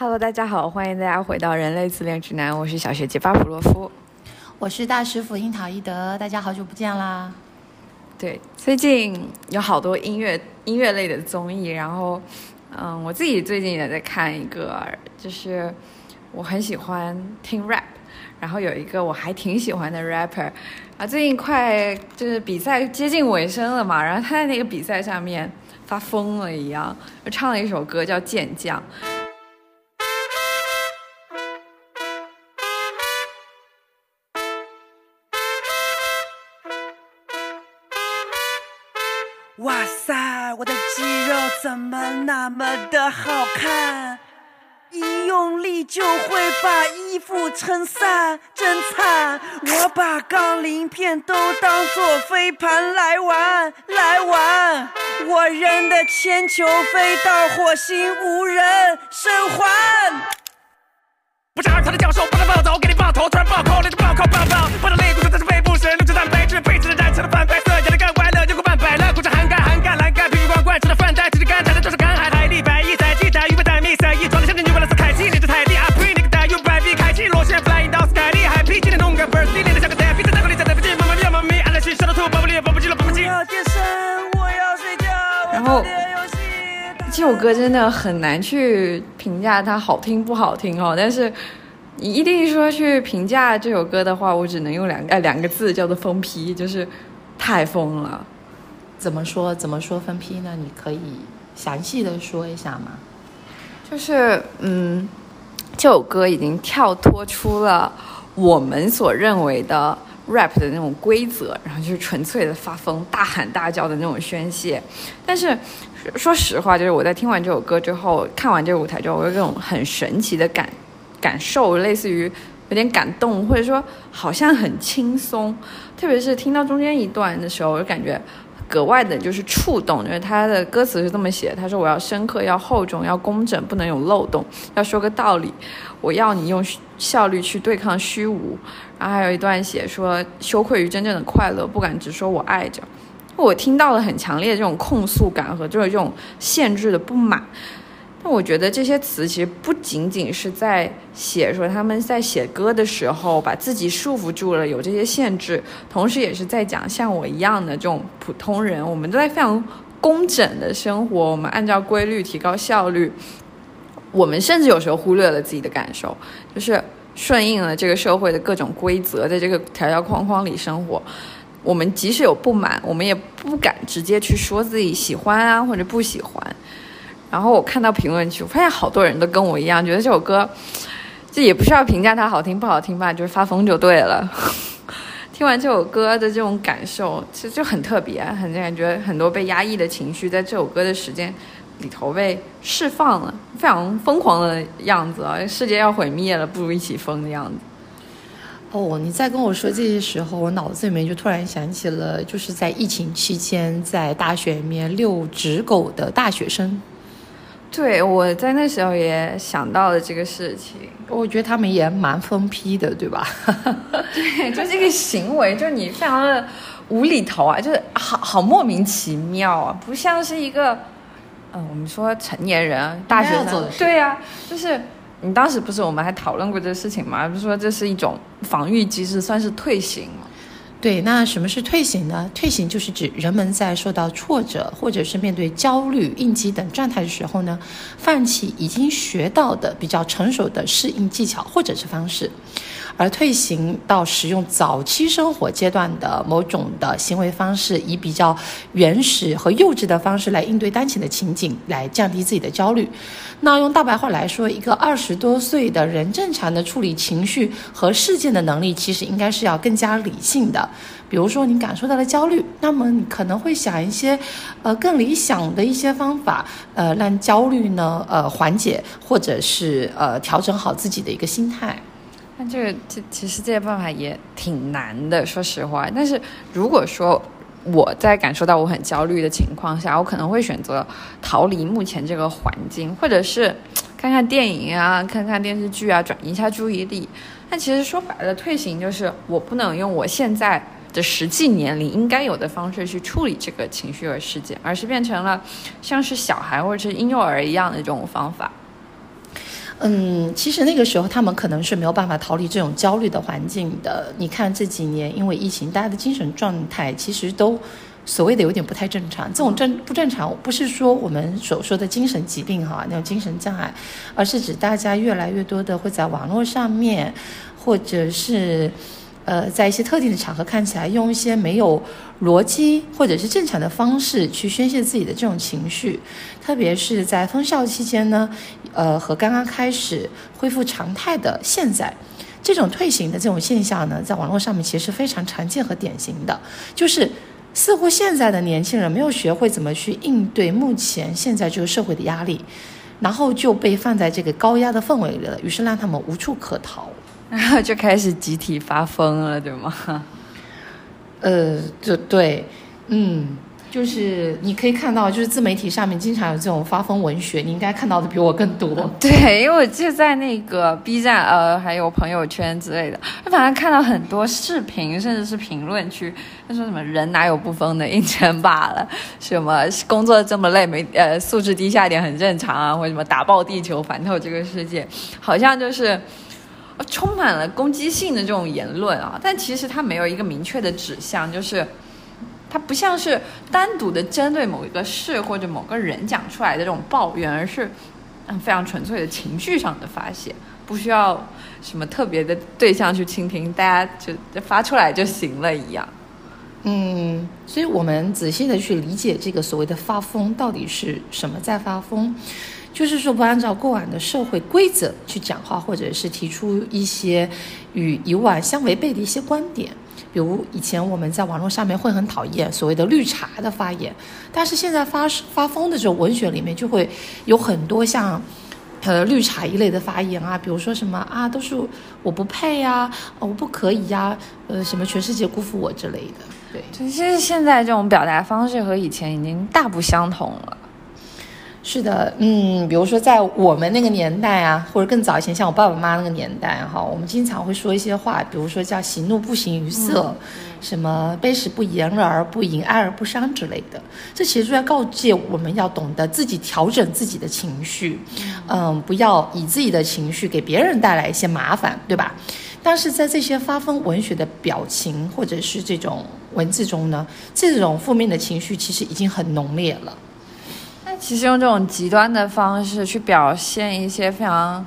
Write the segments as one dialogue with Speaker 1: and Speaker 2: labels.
Speaker 1: Hello，大家好，欢迎大家回到人类自恋指南，我是小学姐巴甫洛夫。
Speaker 2: 我是大师傅樱桃一德，大家好久不见啦！
Speaker 1: 对，最近有好多音乐音乐类的综艺，然后，嗯，我自己最近也在看一个，就是我很喜欢听 rap，然后有一个我还挺喜欢的 rapper，啊，最近快就是比赛接近尾声了嘛，然后他在那个比赛上面发疯了一样，就唱了一首歌叫《健将》。
Speaker 3: 哇塞，我的肌肉怎么那么的好看？一用力就会把衣服撑散，真惨！我把杠铃片都当做飞盘来玩，来玩！我扔的铅球飞到火星，无人生还。不是二他的教授，把他抱走，给你爆头，
Speaker 1: 真的很难去评价它好听不好听哦，但是你一定说去评价这首歌的话，我只能用两个呃两个字叫做疯批，就是太疯了。
Speaker 2: 怎么说怎么说疯批呢？你可以详细的说一下吗？
Speaker 1: 就是嗯，这首歌已经跳脱出了我们所认为的 rap 的那种规则，然后就是纯粹的发疯、大喊大叫的那种宣泄。但是说实话，就是我在听完这首歌之后，看完这个舞台之后，我有这种很神奇的感感受，类似于有点感动，或者说好像很轻松。特别是听到中间一段的时候，我就感觉格外的就是触动，因为他的歌词是这么写：他说我要深刻，要厚重，要工整，不能有漏洞，要说个道理，我要你用效率去对抗虚无。然后还有一段写说羞愧于真正的快乐，不敢直说我爱着。我听到了很强烈的这种控诉感和就是这种限制的不满。但我觉得这些词其实不仅仅是在写说他们在写歌的时候把自己束缚住了，有这些限制，同时也是在讲像我一样的这种普通人，我们都在非常工整的生活，我们按照规律提高效率，我们甚至有时候忽略了自己的感受，就是顺应了这个社会的各种规则，在这个条条框框里生活。我们即使有不满，我们也不敢直接去说自己喜欢啊或者不喜欢。然后我看到评论区，我发现好多人都跟我一样，觉得这首歌，这也不需要评价它好听不好听吧，就是发疯就对了。听完这首歌的这种感受，其实就很特别，很感觉很多被压抑的情绪，在这首歌的时间里头被释放了，非常疯狂的样子啊！世界要毁灭了，不如一起疯的样子。
Speaker 2: 哦，你在跟我说这些时候，我脑子里面就突然想起了，就是在疫情期间在大学里面遛纸狗的大学生。
Speaker 1: 对，我在那时候也想到了这个事情。
Speaker 2: 我觉得他们也蛮疯批的，对吧？
Speaker 1: 对，就这个行为，就是你非常的无厘头啊，就是好好莫名其妙啊，不像是一个，嗯、我们说成年人啊大学
Speaker 2: 做的事
Speaker 1: 对呀、就是你当时不是我们还讨论过这个事情吗？不是说这是一种防御机制，算是退行吗？
Speaker 2: 对，那什么是退行呢？退行就是指人们在受到挫折或者是面对焦虑、应激等状态的时候呢，放弃已经学到的比较成熟的适应技巧或者是方式，而退行到使用早期生活阶段的某种的行为方式，以比较原始和幼稚的方式来应对当前的情景，来降低自己的焦虑。那用大白话来说，一个二十多岁的人正常的处理情绪和事件的能力，其实应该是要更加理性的。比如说，你感受到了焦虑，那么你可能会想一些，呃，更理想的一些方法，呃，让焦虑呢，呃，缓解，或者是呃，调整好自己的一个心态。
Speaker 1: 那这个这其实这些办法也挺难的，说实话。但是如果说我在感受到我很焦虑的情况下，我可能会选择逃离目前这个环境，或者是看看电影啊，看看电视剧啊，转移一下注意力。那其实说白了，退行就是我不能用我现在的实际年龄应该有的方式去处理这个情绪和事件，而是变成了像是小孩或者是婴幼儿一样的这种方法。
Speaker 2: 嗯，其实那个时候他们可能是没有办法逃离这种焦虑的环境的。你看这几年因为疫情，大家的精神状态其实都所谓的有点不太正常。这种正不正常，不是说我们所说的精神疾病哈，那种精神障碍，而是指大家越来越多的会在网络上面，或者是。呃，在一些特定的场合，看起来用一些没有逻辑或者是正常的方式去宣泄自己的这种情绪，特别是在封校期间呢，呃，和刚刚开始恢复常态的现在，这种退行的这种现象呢，在网络上面其实非常常见和典型的，就是似乎现在的年轻人没有学会怎么去应对目前现在这个社会的压力，然后就被放在这个高压的氛围里了，于是让他们无处可逃。
Speaker 1: 然 后就开始集体发疯了，对吗？
Speaker 2: 呃，就对，嗯，就是你可以看到，就是自媒体上面经常有这种发疯文学，你应该看到的比我更多。
Speaker 1: 对，因为我就在那个 B 站，呃，还有朋友圈之类的，反正看到很多视频，甚至是评论区，他说什么人哪有不疯的，硬撑罢了，什么工作这么累，没呃素质低下一点很正常啊，或者什么打爆地球，反透这个世界，好像就是。充满了攻击性的这种言论啊，但其实它没有一个明确的指向，就是它不像是单独的针对某一个事或者某个人讲出来的这种抱怨，而是嗯非常纯粹的情绪上的发泄，不需要什么特别的对象去倾听，大家就发出来就行了一样。
Speaker 2: 嗯，所以我们仔细的去理解这个所谓的发疯到底是什么在发疯。就是说，不按照过往的社会规则去讲话，或者是提出一些与以往相违背的一些观点。比如以前我们在网络上面会很讨厌所谓的绿茶的发言，但是现在发发疯的这种文学里面就会有很多像呃绿茶一类的发言啊，比如说什么啊都是我不配呀，我不可以呀，呃什么全世界辜负我之类的。对，
Speaker 1: 其实现在这种表达方式和以前已经大不相同了。
Speaker 2: 是的，嗯，比如说在我们那个年代啊，或者更早以前，像我爸爸妈妈那个年代哈，我们经常会说一些话，比如说叫“喜怒不形于色”，什么“悲时不言而不淫，爱而不伤”之类的。这其实在告诫我们要懂得自己调整自己的情绪，嗯，不要以自己的情绪给别人带来一些麻烦，对吧？但是在这些发疯文学的表情或者是这种文字中呢，这种负面的情绪其实已经很浓烈了。
Speaker 1: 其实用这种极端的方式去表现一些非常，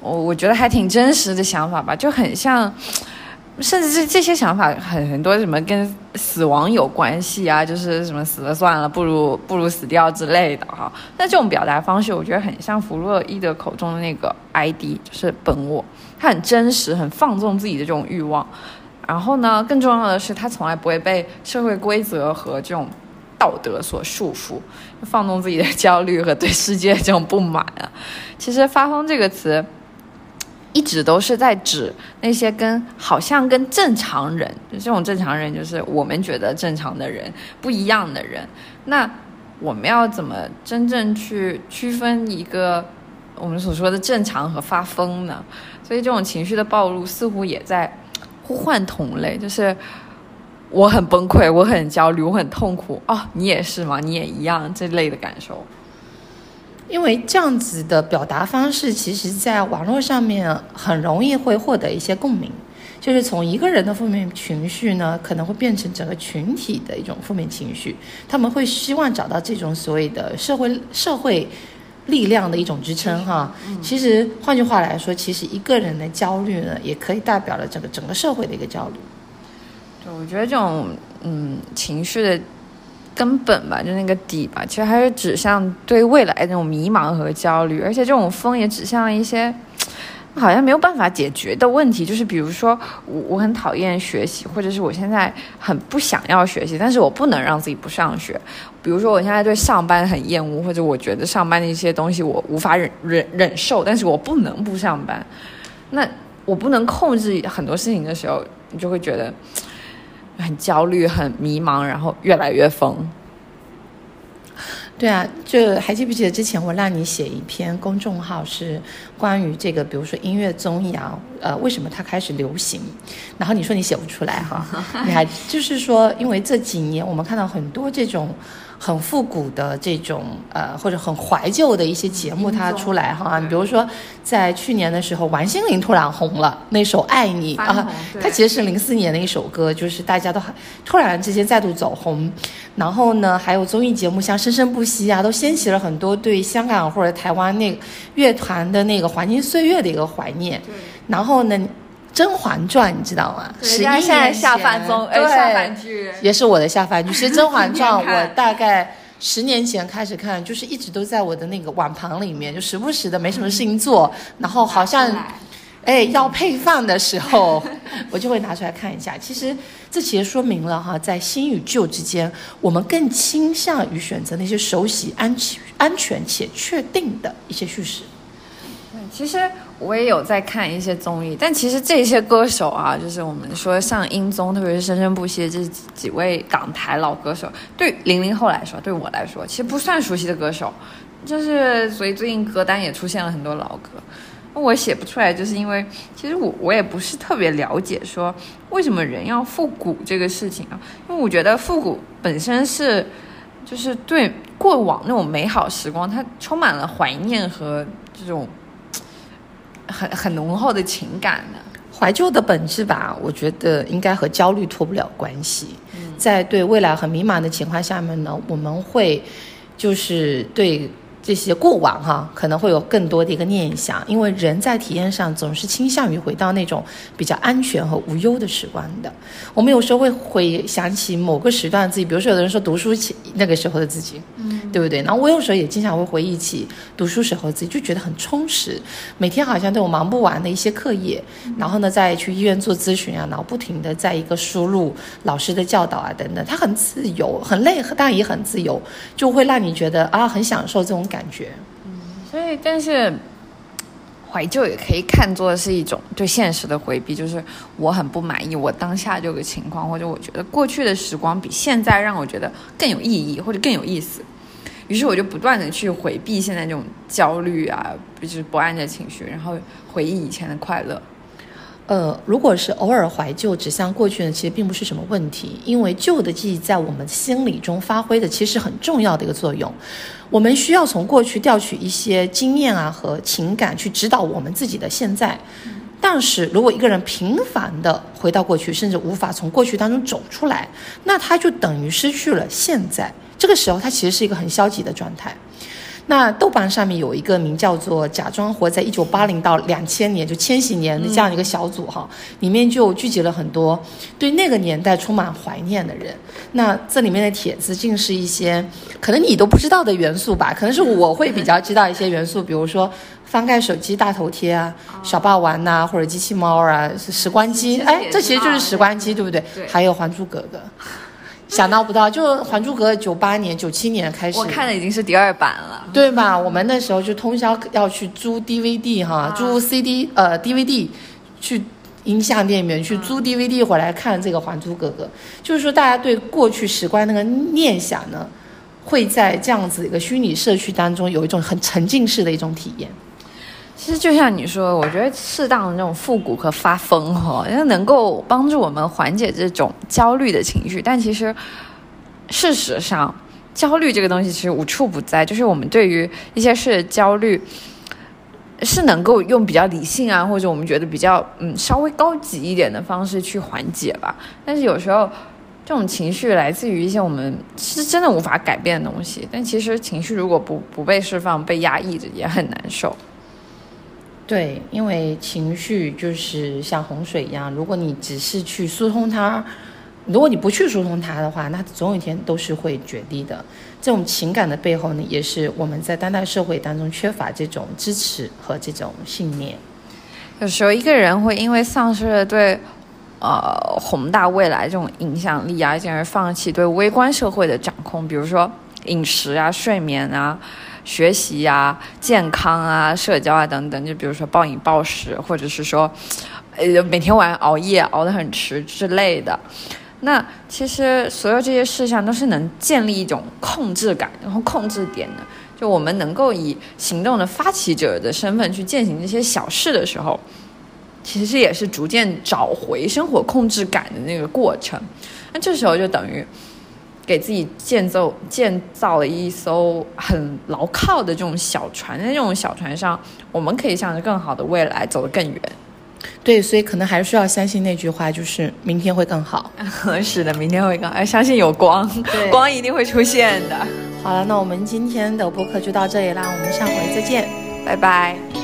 Speaker 1: 我我觉得还挺真实的想法吧，就很像，甚至这这些想法很很多什么跟死亡有关系啊，就是什么死了算了，不如不如死掉之类的哈。那这种表达方式，我觉得很像弗洛伊德口中的那个 ID，就是本我，他很真实，很放纵自己的这种欲望。然后呢，更重要的是，他从来不会被社会规则和这种。道德所束缚，放纵自己的焦虑和对世界这种不满啊。其实“发疯”这个词，一直都是在指那些跟好像跟正常人，这种正常人就是我们觉得正常的人不一样的人。那我们要怎么真正去区分一个我们所说的正常和发疯呢？所以这种情绪的暴露似乎也在呼唤同类，就是。我很崩溃，我很焦虑，我很痛苦哦，你也是吗？你也一样这类的感受。
Speaker 2: 因为这样子的表达方式，其实在网络上面很容易会获得一些共鸣，就是从一个人的负面情绪呢，可能会变成整个群体的一种负面情绪。他们会希望找到这种所谓的社会社会力量的一种支撑哈。其实换句话来说，其实一个人的焦虑呢，也可以代表了整个整个社会的一个焦虑。
Speaker 1: 我觉得这种嗯情绪的根本吧，就那个底吧，其实还是指向对未来那种迷茫和焦虑，而且这种风也指向了一些好像没有办法解决的问题，就是比如说我我很讨厌学习，或者是我现在很不想要学习，但是我不能让自己不上学。比如说我现在对上班很厌恶，或者我觉得上班的一些东西我无法忍忍忍受，但是我不能不上班。那我不能控制很多事情的时候，你就会觉得。很焦虑，很迷茫，然后越来越疯。
Speaker 2: 对啊，就还记不记得之前我让你写一篇公众号，是关于这个，比如说音乐综艺啊，呃，为什么它开始流行？然后你说你写不出来哈，你还就是说，因为这几年我们看到很多这种很复古的这种呃，或者很怀旧的一些节目，它出来哈。你比如说，在去年的时候，王心凌突然红了，那首《爱你》啊，它其实是零四年的一首歌，就是大家都很突然之间再度走红。然后呢，还有综艺节目像《生生不息》啊，都掀起了很多对香港或者台湾那乐团的那个黄金岁月的一个怀念。然后呢？《甄嬛传》，你知道吗？
Speaker 1: 十一年前，下饭综，哎，下饭剧
Speaker 2: 也是我的下饭剧。其 实《甄嬛传》我 大概十年前开始看，就是一直都在我的那个碗盘里面，就时不时的没什么事情做，然后好像，哎，要配饭的时候，我就会拿出来看一下。其实这其实说明了哈，在新与旧之间，我们更倾向于选择那些熟悉、安全、安全且确定的一些叙事。
Speaker 1: 其实我也有在看一些综艺，但其实这些歌手啊，就是我们说像音综，特别是生生不息这几位港台老歌手，对零零后来说，对我来说，其实不算熟悉的歌手，就是所以最近歌单也出现了很多老歌，我写不出来，就是因为其实我我也不是特别了解说为什么人要复古这个事情啊，因为我觉得复古本身是就是对过往那种美好时光，它充满了怀念和这种。很很浓厚的情感的
Speaker 2: 怀旧的本质吧，我觉得应该和焦虑脱不了关系。在对未来很迷茫的情况下面呢，我们会就是对。这些过往哈可能会有更多的一个念想，因为人在体验上总是倾向于回到那种比较安全和无忧的时光的。我们有时候会回想起某个时段自己，比如说有的人说读书起那个时候的自己，嗯，对不对？然后我有时候也经常会回忆起读书时候自己，就觉得很充实，每天好像都有忙不完的一些课业，然后呢再去医院做咨询啊，然后不停的在一个输入老师的教导啊等等，他很自由，很累，但也很自由，就会让你觉得啊很享受这种。感感觉，
Speaker 1: 嗯，所以但是怀旧也可以看作是一种对现实的回避，就是我很不满意我当下这个情况，或者我觉得过去的时光比现在让我觉得更有意义或者更有意思，于是我就不断的去回避现在这种焦虑啊，就是不安的情绪，然后回忆以前的快乐。
Speaker 2: 呃，如果是偶尔怀旧，指向过去呢，其实并不是什么问题，因为旧的记忆在我们心理中发挥的其实很重要的一个作用。我们需要从过去调取一些经验啊和情感去指导我们自己的现在。但是如果一个人频繁的回到过去，甚至无法从过去当中走出来，那他就等于失去了现在。这个时候，他其实是一个很消极的状态。那豆瓣上面有一个名叫做“假装活在一九八零到两千年”就千禧年的这样一个小组哈，里面就聚集了很多对那个年代充满怀念的人。那这里面的帖子竟是一些可能你都不知道的元素吧？可能是我会比较知道一些元素，比如说翻盖手机大头贴啊、小霸王呐，或者机器猫啊、时光机，哎，这其实就是时光机，对不对？还有《还珠格格》。想到不到，就《还珠格格》九八年、九七年开始，
Speaker 1: 我看的已经是第二版了，
Speaker 2: 对吧？我们那时候就通宵要去租 DVD 哈，租 CD 呃 DVD，去音像店里面去租 DVD 回来看这个《还珠格格》。就是说，大家对过去时光那个念想呢，会在这样子一个虚拟社区当中有一种很沉浸式的一种体验。
Speaker 1: 其实就像你说，我觉得适当的那种复古和发疯哈，因为能够帮助我们缓解这种焦虑的情绪。但其实，事实上，焦虑这个东西其实无处不在。就是我们对于一些事的焦虑，是能够用比较理性啊，或者我们觉得比较嗯稍微高级一点的方式去缓解吧。但是有时候，这种情绪来自于一些我们是真的无法改变的东西。但其实情绪如果不不被释放，被压抑着也很难受。
Speaker 2: 对，因为情绪就是像洪水一样，如果你只是去疏通它，如果你不去疏通它的话，那总有一天都是会决堤的。这种情感的背后呢，也是我们在当代社会当中缺乏这种支持和这种信念。
Speaker 1: 有时候一个人会因为丧失了对呃宏大未来这种影响力啊，进而放弃对微观社会的掌控，比如说饮食啊、睡眠啊。学习呀、健康啊、社交啊等等，就比如说暴饮暴食，或者是说，呃，每天晚上熬夜熬得很迟之类的。那其实所有这些事项都是能建立一种控制感，然后控制点的。就我们能够以行动的发起者的身份去践行这些小事的时候，其实也是逐渐找回生活控制感的那个过程。那这时候就等于。给自己建造建造了一艘很牢靠的这种小船，在这种小船上，我们可以向着更好的未来走得更远。
Speaker 2: 对，所以可能还是需要相信那句话，就是明天会更好。
Speaker 1: 是的，明天会更好，相信有光，光一定会出现的。
Speaker 2: 好了，那我们今天的播客就到这里啦，我们下回再见，
Speaker 1: 拜拜。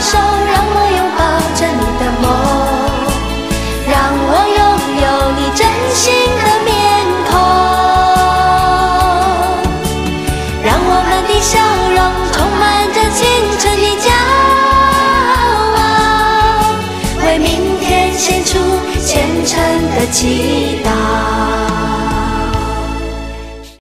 Speaker 4: 手，让我拥抱着你的梦，让我拥有你真心的面孔，让我们的笑容充满着青春的骄傲，为明天献出虔诚的祈